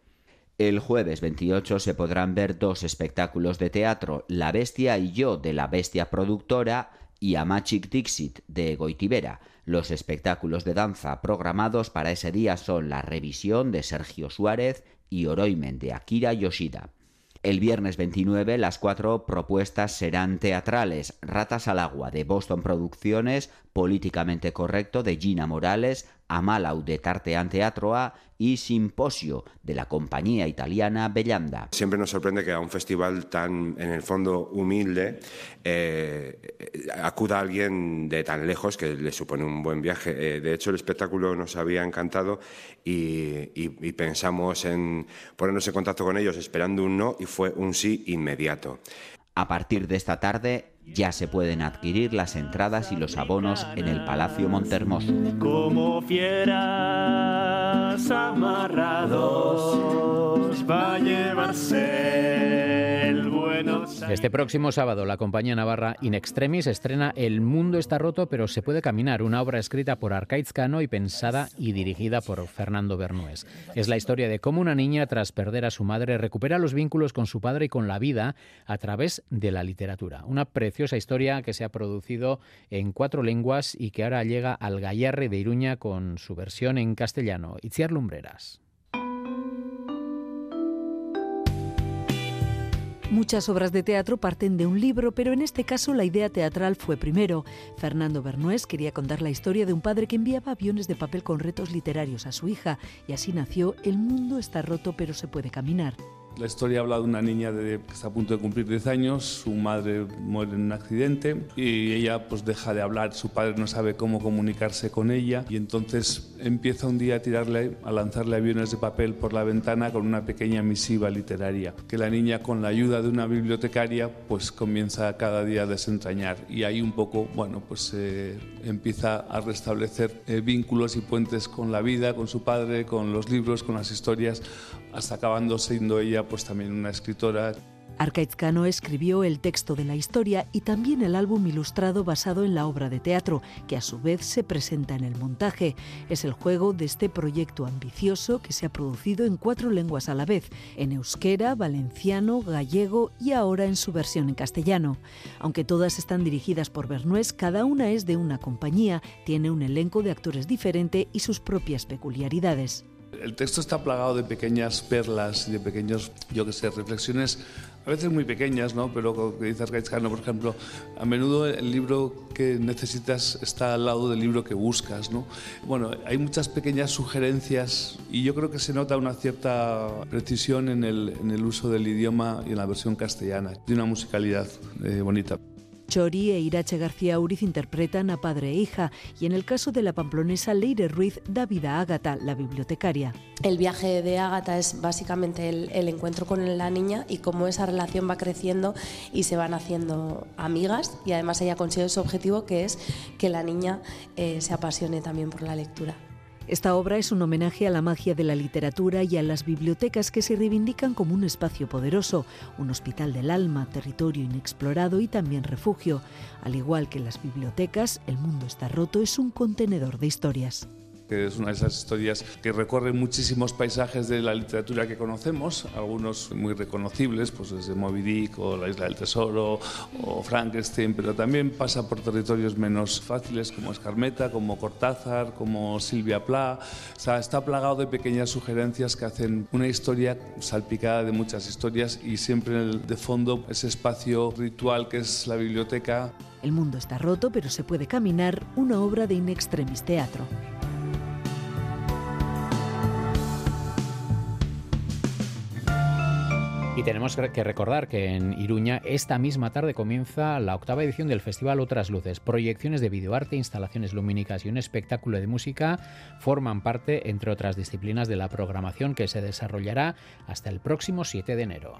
El jueves 28 se podrán ver dos espectáculos de teatro, La Bestia y yo de la Bestia Productora y Amachik Dixit de Goitibera. Los espectáculos de danza programados para ese día son La Revisión de Sergio Suárez y Oroimen de Akira Yoshida. El viernes 29 las cuatro propuestas serán teatrales. Ratas al agua de Boston Producciones, Políticamente Correcto de Gina Morales, Amalau de Tartean Teatroa y Simposio de la compañía italiana Bellanda. Siempre nos sorprende que a un festival tan, en el fondo, humilde, eh, acuda alguien de tan lejos que le supone un buen viaje. Eh, de hecho, el espectáculo nos había encantado y, y pensamos en ponernos en contacto con ellos esperando un no y fue un sí inmediato. A partir de esta tarde ya se pueden adquirir las entradas y los abonos en el Palacio Montermoso. Como fieras amarrados va a llevarse. Este próximo sábado la compañía navarra In Extremis estrena El mundo está roto pero se puede caminar, una obra escrita por Arcaiz Cano y pensada y dirigida por Fernando Bernués. Es la historia de cómo una niña tras perder a su madre recupera los vínculos con su padre y con la vida a través de la literatura. Una preciosa historia que se ha producido en cuatro lenguas y que ahora llega al Gallarre de Iruña con su versión en castellano. Itziar Lumbreras. Muchas obras de teatro parten de un libro, pero en este caso la idea teatral fue primero. Fernando Bernués quería contar la historia de un padre que enviaba aviones de papel con retos literarios a su hija, y así nació El mundo está roto pero se puede caminar. La historia habla de una niña de, que está a punto de cumplir 10 años, su madre muere en un accidente y ella pues deja de hablar, su padre no sabe cómo comunicarse con ella y entonces empieza un día a tirarle, a lanzarle aviones de papel por la ventana con una pequeña misiva literaria que la niña con la ayuda de una bibliotecaria pues comienza cada día a desentrañar y ahí un poco, bueno, pues eh, empieza a restablecer eh, vínculos y puentes con la vida, con su padre, con los libros, con las historias, hasta acabando siendo ella pues también una escritora. Arcaizcano escribió el texto de la historia y también el álbum ilustrado basado en la obra de teatro, que a su vez se presenta en el montaje. Es el juego de este proyecto ambicioso que se ha producido en cuatro lenguas a la vez, en euskera, valenciano, gallego y ahora en su versión en castellano. Aunque todas están dirigidas por Bernués, cada una es de una compañía, tiene un elenco de actores diferente y sus propias peculiaridades. El texto está plagado de pequeñas perlas y de pequeños, yo que sé, reflexiones a veces muy pequeñas, ¿no? Pero como dice Arcaizcano, por ejemplo, a menudo el libro que necesitas está al lado del libro que buscas, ¿no? Bueno, hay muchas pequeñas sugerencias y yo creo que se nota una cierta precisión en el, en el uso del idioma y en la versión castellana, de una musicalidad eh, bonita. Chori e Irache García Uriz interpretan a padre e hija y en el caso de la pamplonesa Leire Ruiz da vida a Ágata, la bibliotecaria. El viaje de Ágata es básicamente el, encuentro con la niña y cómo esa relación va creciendo y se van haciendo amigas y además ella consigue su objetivo que es que la niña eh, se apasione también por la lectura. Esta obra es un homenaje a la magia de la literatura y a las bibliotecas que se reivindican como un espacio poderoso, un hospital del alma, territorio inexplorado y también refugio. Al igual que las bibliotecas, el mundo está roto es un contenedor de historias. Que es una de esas historias que recorren muchísimos paisajes de la literatura que conocemos, algunos muy reconocibles, pues desde Moby Dick o La Isla del Tesoro o Frankenstein, pero también pasa por territorios menos fáciles como Escarmeta, como Cortázar, como Silvia Pla. O sea, está plagado de pequeñas sugerencias que hacen una historia salpicada de muchas historias y siempre de fondo ese espacio ritual que es la biblioteca. El mundo está roto, pero se puede caminar, una obra de In Extremis Teatro. Tenemos que recordar que en Iruña esta misma tarde comienza la octava edición del Festival Otras Luces. Proyecciones de videoarte, instalaciones lumínicas y un espectáculo de música forman parte, entre otras disciplinas, de la programación que se desarrollará hasta el próximo 7 de enero.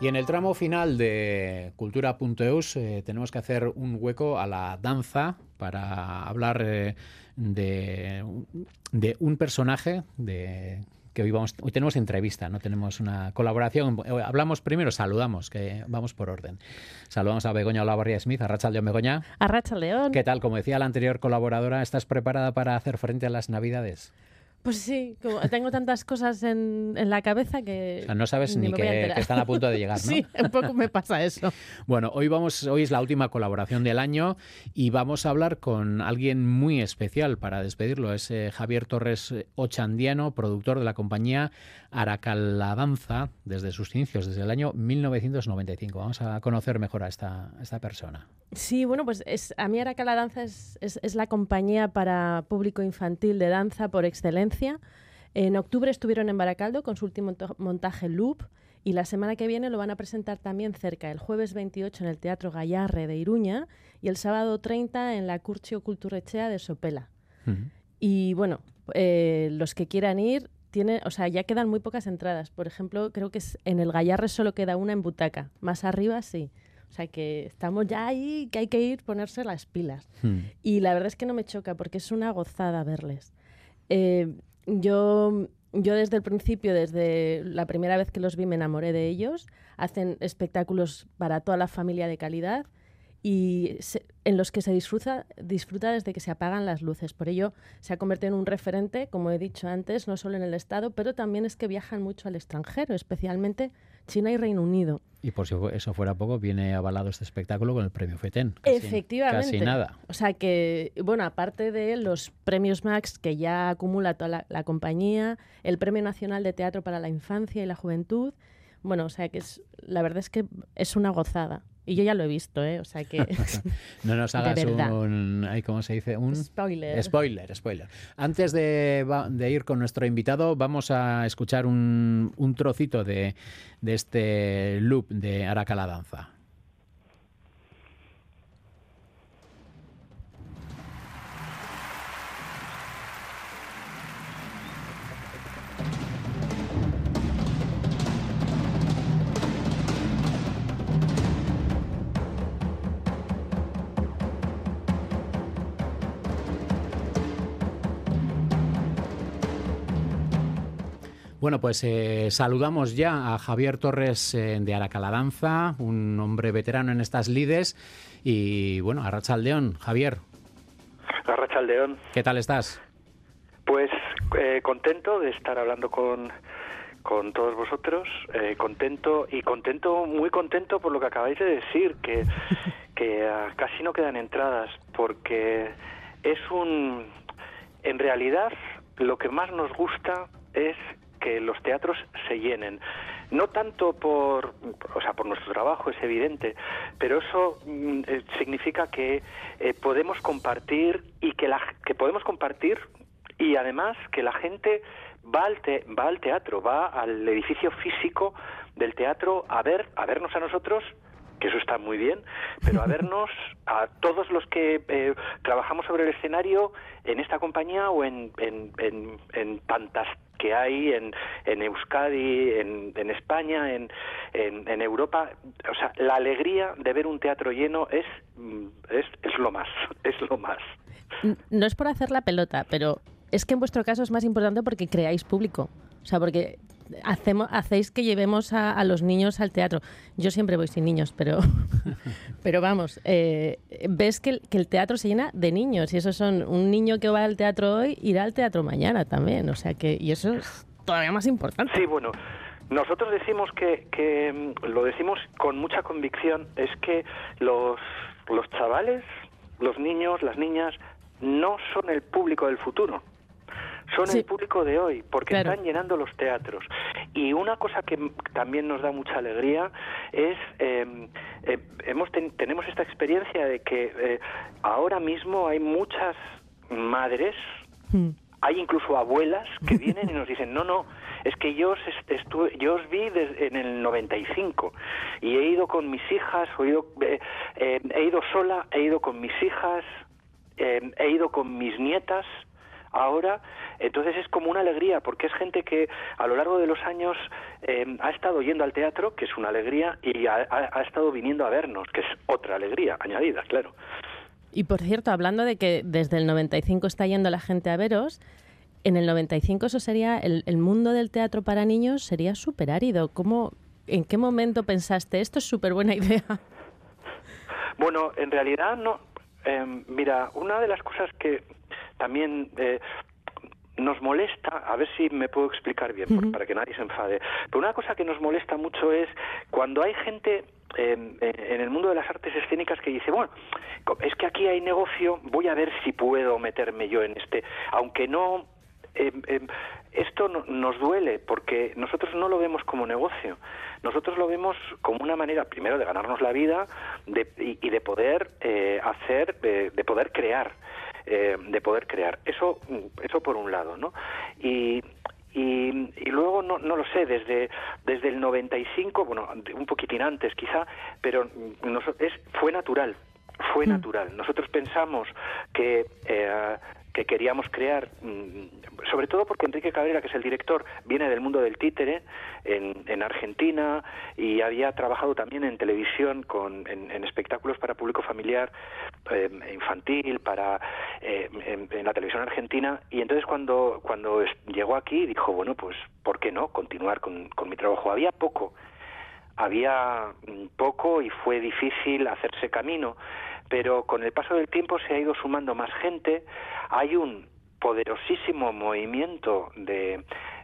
Y en el tramo final de cultura.eus eh, tenemos que hacer un hueco a la danza para hablar eh, de, de, un personaje de que hoy vamos hoy tenemos entrevista, no tenemos una colaboración. Hablamos primero, saludamos, que vamos por orden. Saludamos a Begoña Olavarría Smith, a Rachel León Begoña. A Rachel León. ¿Qué tal? Como decía la anterior colaboradora, ¿estás preparada para hacer frente a las Navidades? Pues sí, como tengo tantas cosas en, en, la cabeza que. O sea, no sabes ni, ni que, que, están a punto de llegar, ¿no? sí, un poco me pasa eso. bueno, hoy vamos, hoy es la última colaboración del año y vamos a hablar con alguien muy especial para despedirlo. Es eh, Javier Torres Ochandiano, productor de la compañía Aracaladanza desde sus inicios, desde el año 1995. Vamos a conocer mejor a esta, a esta persona. Sí, bueno, pues es, a mí Aracaladanza es, es, es la compañía para público infantil de danza por excelencia en octubre estuvieron en Baracaldo con su último montaje Loop y la semana que viene lo van a presentar también cerca, el jueves 28 en el Teatro Gallarre de Iruña y el sábado 30 en la Curcio Culturechea de Sopela. Uh -huh. Y bueno, eh, los que quieran ir, tiene, o sea, ya quedan muy pocas entradas. Por ejemplo, creo que en el Gallarre solo queda una en butaca, más arriba sí. O sea que estamos ya ahí, que hay que ir ponerse las pilas. Hmm. Y la verdad es que no me choca porque es una gozada verles. Eh, yo, yo desde el principio, desde la primera vez que los vi, me enamoré de ellos. Hacen espectáculos para toda la familia de calidad y se, en los que se disfruta, disfruta desde que se apagan las luces. Por ello, se ha convertido en un referente, como he dicho antes, no solo en el Estado, pero también es que viajan mucho al extranjero, especialmente China y Reino Unido. Y por si eso fuera poco, viene avalado este espectáculo con el premio FETEN. Casi, Efectivamente. Casi nada. O sea que, bueno, aparte de los premios Max que ya acumula toda la, la compañía, el Premio Nacional de Teatro para la Infancia y la Juventud, bueno, o sea que es, la verdad es que es una gozada. Y yo ya lo he visto, ¿eh? O sea que... no nos hagas un... ¿Cómo se dice? Un... Spoiler. Spoiler, spoiler. Antes de, de ir con nuestro invitado, vamos a escuchar un, un trocito de, de este loop de Araca la Danza. Bueno, pues eh, saludamos ya a Javier Torres eh, de Aracaladanza, un hombre veterano en estas lides. Y bueno, a Rachaldeón. Javier. A Rachaldeón. ¿Qué tal estás? Pues eh, contento de estar hablando con, con todos vosotros, eh, contento y contento, muy contento por lo que acabáis de decir, que, que uh, casi no quedan entradas, porque es un. En realidad, lo que más nos gusta es que los teatros se llenen. No tanto por, o sea, por nuestro trabajo, es evidente, pero eso mm, eh, significa que eh, podemos compartir y que, la, que podemos compartir y además que la gente va al, te, va al teatro, va al edificio físico del teatro a ver, a vernos a nosotros que eso está muy bien, pero a vernos a todos los que eh, trabajamos sobre el escenario en esta compañía o en, en, tantas que hay en, en Euskadi, en, en España, en, en, en, Europa. O sea, la alegría de ver un teatro lleno es, es, es lo más, es lo más. No es por hacer la pelota, pero es que en vuestro caso es más importante porque creáis público. O sea, porque hacemos, hacéis que llevemos a, los niños al teatro. Yo siempre voy sin niños, pero, pero vamos, eh, ves que el, teatro se llena de niños y esos son un niño que va al teatro hoy irá al teatro mañana también, o sea que y eso es todavía más importante. Sí, bueno. Nosotros decimos que, que mm, lo decimos con mucha convicción, es que los, los chavales, los niños, las niñas, no son el público del futuro son el público de hoy, porque están llenando los teatros. Y una cosa que también nos da mucha alegría es, eh, eh, hemos tenemos esta experiencia de que eh, ahora mismo hay muchas madres, hmm. hay incluso abuelas que vienen y nos dicen, no, no, es que yo os, estuve, yo os vi en el 95 y he ido con mis hijas, he ido, he ido sola, he ido con mis hijas, he ido con mis nietas, ahora, entonces es como una alegría, porque es gente que a lo largo de los años eh, ha estado yendo al teatro, que es una alegría, y ha, estado viniendo a vernos, que es otra alegría añadida, claro. Y por cierto, hablando de que desde el 95 está yendo la gente a veros, en el 95 eso sería, el, mundo del teatro para niños sería súper árido. ¿Cómo, ¿En qué momento pensaste, esto es súper buena idea? Bueno, en realidad no. Em, mira, una de las cosas que también eh, nos molesta, a ver si me puedo explicar bien, para que nadie se enfade, pero una cosa que nos molesta mucho es cuando hay gente en el mundo de las artes escénicas que dice, bueno, es que aquí hay negocio, voy a ver si puedo meterme yo en este, aunque no... Em, em, esto nos duele porque nosotros no lo vemos como negocio, nosotros lo vemos como una manera, primero, de ganarnos la vida y, de poder eh, hacer, de poder crear. Eh, de poder crear. Eso, eso por un lado, ¿no? Y, y, luego no, no lo sé, desde, desde el 95, bueno, un poquitín antes quizá, pero es, fue natural, fue mm. natural. Nosotros pensamos que eh, que queríamos crear, mm, sobre todo porque Enrique Cabrera, que es el director, viene del mundo del títere en, en Argentina y había trabajado también en televisión, con, en, espectáculos para público familiar, eh, infantil, para eh, en, la televisión argentina. Y entonces cuando, cuando llegó aquí dijo, bueno, pues, ¿por qué no continuar con, con mi trabajo? Había poco, había mm, poco y fue difícil hacerse camino pero con el paso del tiempo se ha ido sumando más gente, hay un poderosísimo movimiento de,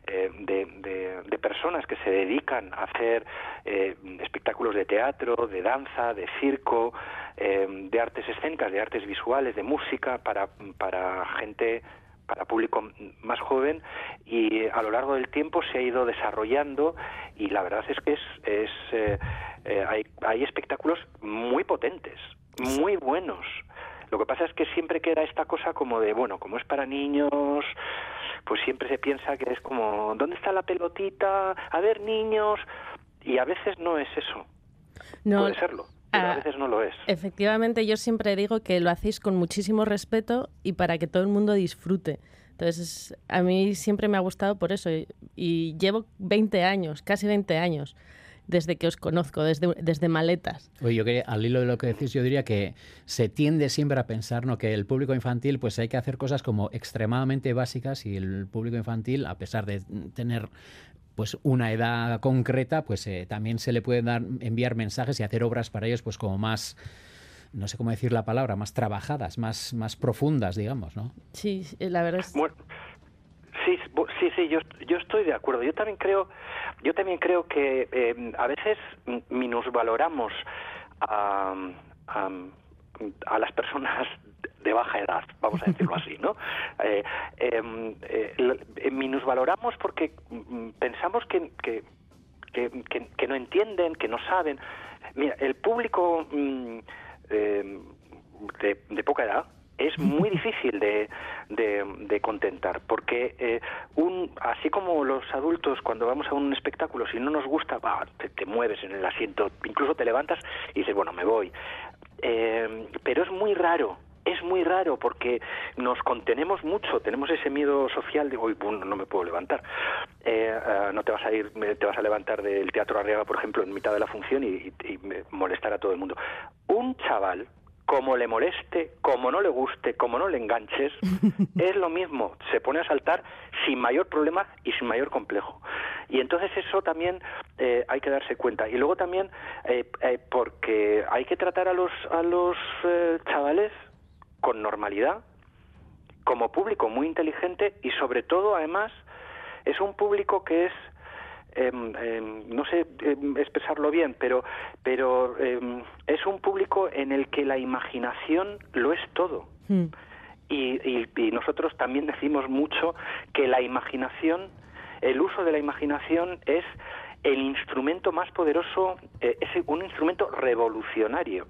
eh, personas que se dedican a hacer eh, espectáculos de teatro, de danza, de circo, eh, de artes escénicas, de artes visuales, de música para, para gente para público más joven. Y a lo largo del tiempo se ha ido desarrollando y la verdad es que es, es hay, hay espectáculos muy potentes muy buenos. Lo que pasa es que siempre queda esta cosa como de, bueno, como es para niños, pues siempre se piensa que es como, ¿dónde está la pelotita? A ver, niños. Y a veces no es eso. No, Puede serlo. Pero a ah, veces no lo es. Efectivamente, yo siempre digo que lo hacéis con muchísimo respeto y para que todo el mundo disfrute. Entonces, a mí siempre me ha gustado por eso. Y, y llevo 20 años, casi 20 años desde que os conozco, desde, desde maletas. Oye, yo que al hilo de lo que decís, yo diría que se tiende siempre a pensar ¿no? que el público infantil pues hay que hacer cosas como extremadamente básicas y el público infantil, a pesar de tener pues una edad concreta, pues eh, también se le pueden dar, enviar mensajes y hacer obras para ellos pues como más no sé cómo decir la palabra, más trabajadas, más, más profundas, digamos, ¿no? Sí, la verdad es... Sí, sí, sí, yo, yo estoy de acuerdo. Yo también creo, yo también creo que eh, a veces minusvaloramos a, a, las personas de baja edad, vamos a decirlo así, ¿no? Eh, em, eh, minusvaloramos porque mm, pensamos que, que, que, que, no entienden, que no saben. Mira, el público mm, em, de, de poca edad es muy difícil de, de, contentar, porque eh, un, así como los adultos cuando vamos a un espectáculo, si no nos gusta, te, mueves en el asiento, incluso te levantas y dices, bueno, me voy. Eh, pero es muy raro, es muy raro porque nos contenemos mucho, tenemos ese miedo social de, hoy no me puedo levantar. Eh, no te vas a ir, te vas a levantar del Teatro Arriaga, por ejemplo, en mitad de la función y, y molestar a todo el mundo. Un chaval como le moleste, como no le guste, como no le enganches, es lo mismo, se pone a saltar sin mayor problema y sin mayor complejo. Y entonces eso también eh, hay que darse cuenta. Y luego también eh, eh, porque hay que tratar a los, a los eh, chavales con normalidad, como público muy inteligente y sobre todo además es un público que es em, em, no sé em, expresarlo bien, pero, pero es un público en el que la imaginación lo es todo. Mm. Y, y- y nosotros también decimos mucho que la imaginación, el uso de la imaginación es el instrumento más poderoso, eh, es un instrumento revolucionario,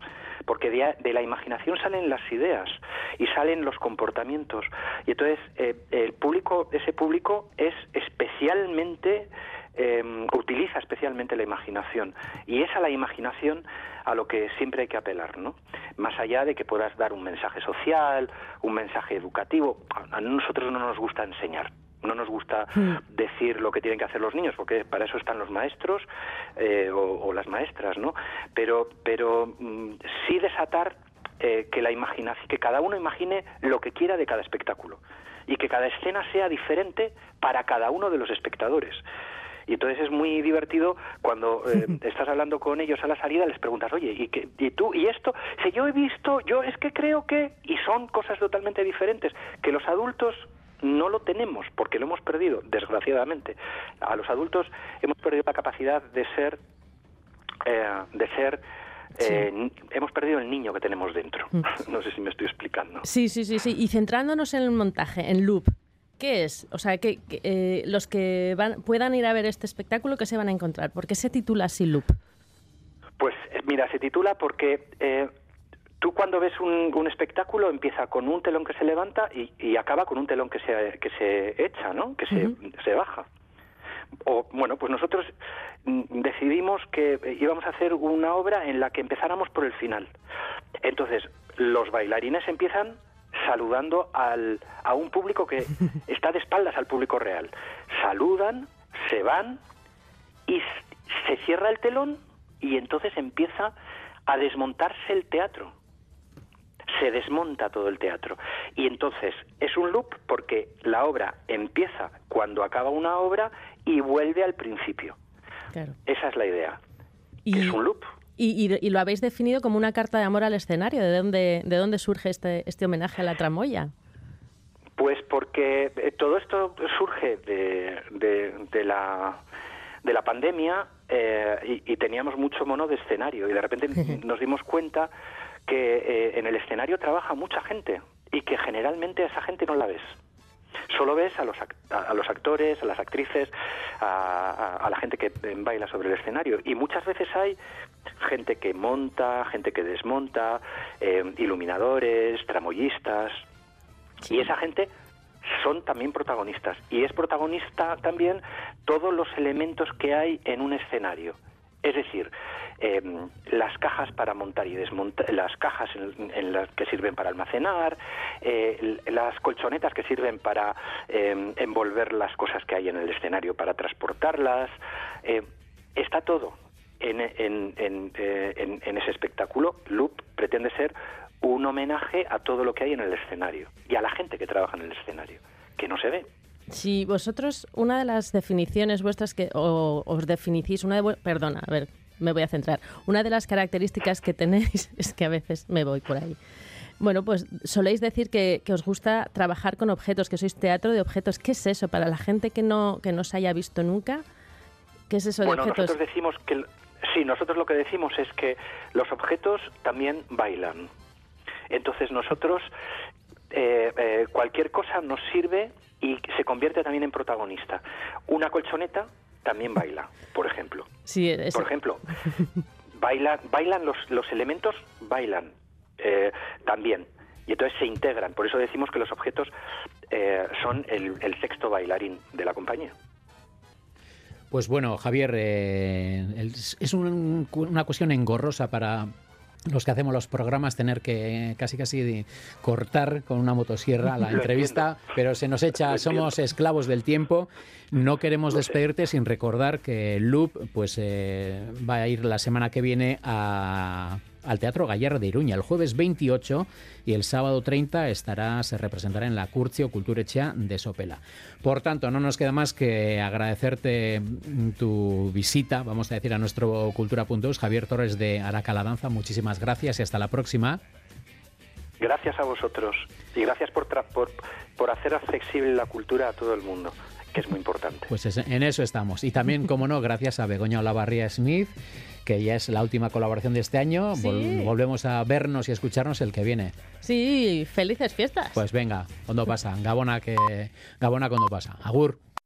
porque de, de la imaginación salen las ideas y salen los comportamientos. Y entonces eh, el público, ese público es especialmente eh, utiliza especialmente la imaginación y es a la imaginación a lo que siempre hay que apelar, ¿no? Más allá de que puedas dar un mensaje social, un mensaje educativo, a nosotros no nos gusta enseñar, no nos gusta decir lo que tienen que hacer los niños, porque para eso están los maestros eh, o, o las maestras, ¿no? Pero, pero mm, sí desatar eh, que la imaginación, que cada uno imagine lo que quiera de cada espectáculo y que cada escena sea diferente para cada uno de los espectadores. Y entonces es muy divertido cuando eh, estás hablando con ellos a la salida, les preguntas, oye, ¿y, qué, ¿y tú? ¿Y esto? Si yo he visto, yo es que creo que... Y son cosas totalmente diferentes, que los adultos no lo tenemos, porque lo hemos perdido, desgraciadamente. A los adultos hemos perdido la capacidad de ser... eh, de ser eh, hemos perdido el niño que tenemos dentro. No sé si me estoy explicando. Sí, sí, sí, sí. Y centrándonos en el montaje, en Loop, ¿qué es? O sea, que, que, eh, los que van, puedan ir a ver este espectáculo, ¿qué se van a encontrar? ¿Por qué se titula así Loop? Pues eh, mira, se titula porque eh, tú cuando ves un, un espectáculo empieza con un telón que se levanta y, y acaba con un telón que se, que se echa, ¿no? Que se, se baja. O, bueno, pues nosotros mm, decidimos que eh, íbamos a hacer una obra en la que empezáramos por el final. Entonces, los bailarines empiezan saludando al, a un público que está de espaldas al público real. Saludan, se van y se cierra el telón y entonces empieza a desmontarse el teatro. Se desmonta todo el teatro. Y entonces es un loop porque la obra empieza cuando acaba una obra y vuelve al principio. Claro. Esa es la idea. Y, que es un loop. Y, y- y lo habéis definido como una carta de amor al escenario. ¿De dónde, de dónde surge este, este homenaje a la tramoya? Pues porque eh, todo esto surge de, de, de la de la pandemia eh, y, y teníamos mucho mono de escenario y de repente nos dimos cuenta que eh, en el escenario trabaja mucha gente y que generalmente a esa gente no la ves. Solo ves a los, ac- a los actores, a las actrices, a, a- a la gente que baila sobre el escenario. Y muchas veces hay gente que monta, gente que desmonta, eh, iluminadores, tramoyistas. Y esa gente son también protagonistas. Y es protagonista también todos los elementos que hay en un escenario. Es decir, eh, las cajas para montar y desmontar, las cajas en, en las que sirven para almacenar, eh, las colchonetas que sirven para eh, envolver las cosas que hay en el escenario, para transportarlas. eh, está todo en, en- en, eh, en- en ese espectáculo. Loop pretende ser un homenaje a todo lo que hay en el escenario y a la gente que trabaja en el escenario, que no se ve. Si vosotros, una de las definiciones vuestras que o, os definís, una de perdona, a ver, me voy a centrar. Una de las características que tenéis es que a veces me voy por ahí. Bueno, pues soléis decir que, que os gusta trabajar con objetos, que sois teatro de objetos. ¿Qué es eso para la gente que no que no se haya visto nunca? ¿Qué es eso de bueno, objetos? nosotros decimos que sí, nosotros lo que decimos es que los objetos también bailan. Entonces nosotros eh, eh, cualquier cosa nos sirve y se convierte también en protagonista. Una colchoneta también baila, por ejemplo. Sí, es- Por ejemplo, bailan, bailan los, los elementos, bailan eh, también. Y entonces se integran. Por eso decimos que los objetos eh, son el, el sexto bailarín de la compañía. Pues bueno, Javier, eh, es un- una cuestión engorrosa para los que hacemos los programas tener que casi casi cortar con una motosierra la entrevista, pero se nos echa, somos esclavos del tiempo. No queremos despedirte sin recordar que Loop pues eh, va a ir la semana que viene a, al Teatro Gallardo de Iruña el jueves 28 y el sábado 30 estará, se representará en la Curcio Culturechea de Sopela. Por tanto, no nos queda más que agradecerte mm, tu visita, vamos a decir, a nuestro Cultura.us. Javier Torres de Araca la Danza, muchísimas gracias y hasta la próxima. Gracias a vosotros y gracias por, por, por hacer accesible la cultura a todo el mundo que es muy importante. Pues en eso estamos. Y también, como no, gracias a Begoña Olavarría Smith, que ya es la última colaboración de este año. volvemos a vernos y escucharnos el que viene. Sí, felices fiestas. Pues venga, cuando pasa. Gabona que Gabona cuando pasa. Agur.